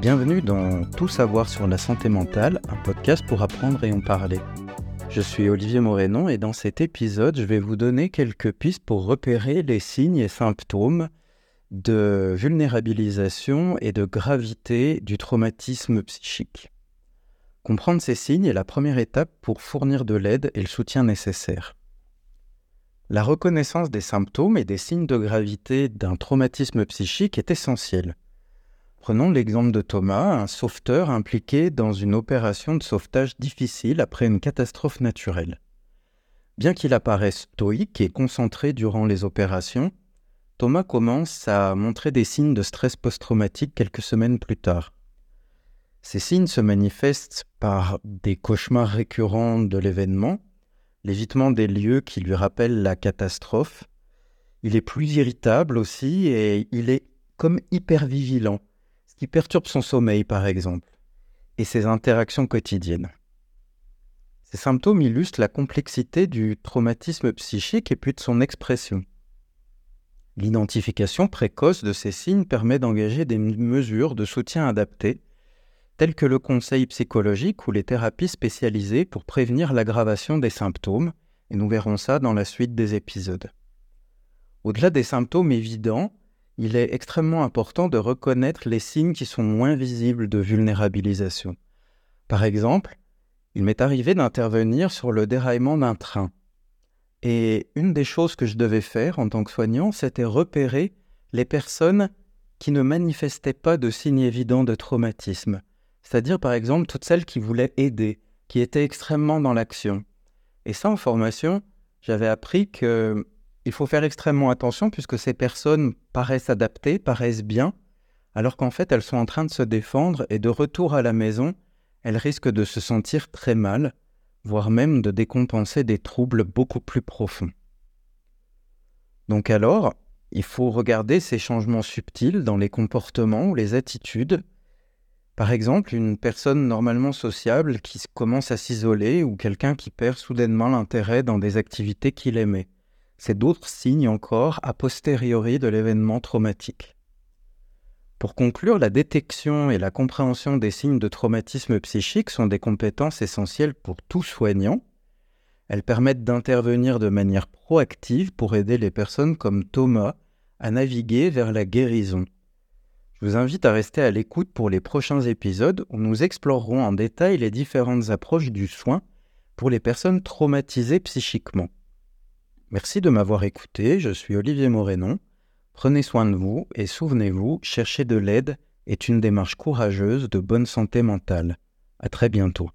Bienvenue dans Tout savoir sur la santé mentale, un podcast pour apprendre et en parler. Je suis Olivier Morénon et dans cet épisode, je vais vous donner quelques pistes pour repérer les signes et symptômes de vulnérabilisation et de gravité du traumatisme psychique. Comprendre ces signes est la première étape pour fournir de l'aide et le soutien nécessaire. La reconnaissance des symptômes et des signes de gravité d'un traumatisme psychique est essentielle. Prenons l'exemple de Thomas, un sauveteur impliqué dans une opération de sauvetage difficile après une catastrophe naturelle. Bien qu'il apparaisse stoïque et concentré durant les opérations, Thomas commence à montrer des signes de stress post-traumatique quelques semaines plus tard. Ces signes se manifestent par des cauchemars récurrents de l'événement, l'évitement des lieux qui lui rappellent la catastrophe. Il est plus irritable aussi et il est comme hyper vigilant, ce qui perturbe son sommeil par exemple, et ses interactions quotidiennes. Ces symptômes illustrent la complexité du traumatisme psychique et puis de son expression. L'identification précoce de ces signes permet d'engager des mesures de soutien adaptées, telles que le conseil psychologique ou les thérapies spécialisées pour prévenir l'aggravation des symptômes, et nous verrons ça dans la suite des épisodes. Au-delà des symptômes évidents, il est extrêmement important de reconnaître les signes qui sont moins visibles de vulnérabilisation. Par exemple, il m'est arrivé d'intervenir sur le déraillement d'un train. Et une des choses que je devais faire en tant que soignant, c'était repérer les personnes qui ne manifestaient pas de signes évidents de traumatisme. C'est-à-dire, par exemple, toutes celles qui voulaient aider, qui étaient extrêmement dans l'action. Et ça, en formation, j'avais appris qu'il faut faire extrêmement attention puisque ces personnes paraissent adaptées, paraissent bien, alors qu'en fait, elles sont en train de se défendre et de retour à la maison, elles risquent de se sentir très mal, voire même de décompenser des troubles beaucoup plus profonds. Donc alors, il faut regarder ces changements subtils dans les comportements ou les attitudes par exemple, une personne normalement sociable qui commence à s'isoler ou quelqu'un qui perd soudainement l'intérêt dans des activités qu'il aimait. C'est d'autres signes encore a posteriori de l'événement traumatique. Pour conclure, la détection et la compréhension des signes de traumatisme psychique sont des compétences essentielles pour tout soignant. Elles permettent d'intervenir de manière proactive pour aider les personnes comme Thomas à naviguer vers la guérison. Je vous invite à rester à l'écoute pour les prochains épisodes où nous explorerons en détail les différentes approches du soin pour les personnes traumatisées psychiquement. Merci de m'avoir écouté, je suis Olivier Morénon. Prenez soin de vous et souvenez-vous, chercher de l'aide est une démarche courageuse de bonne santé mentale. À très bientôt.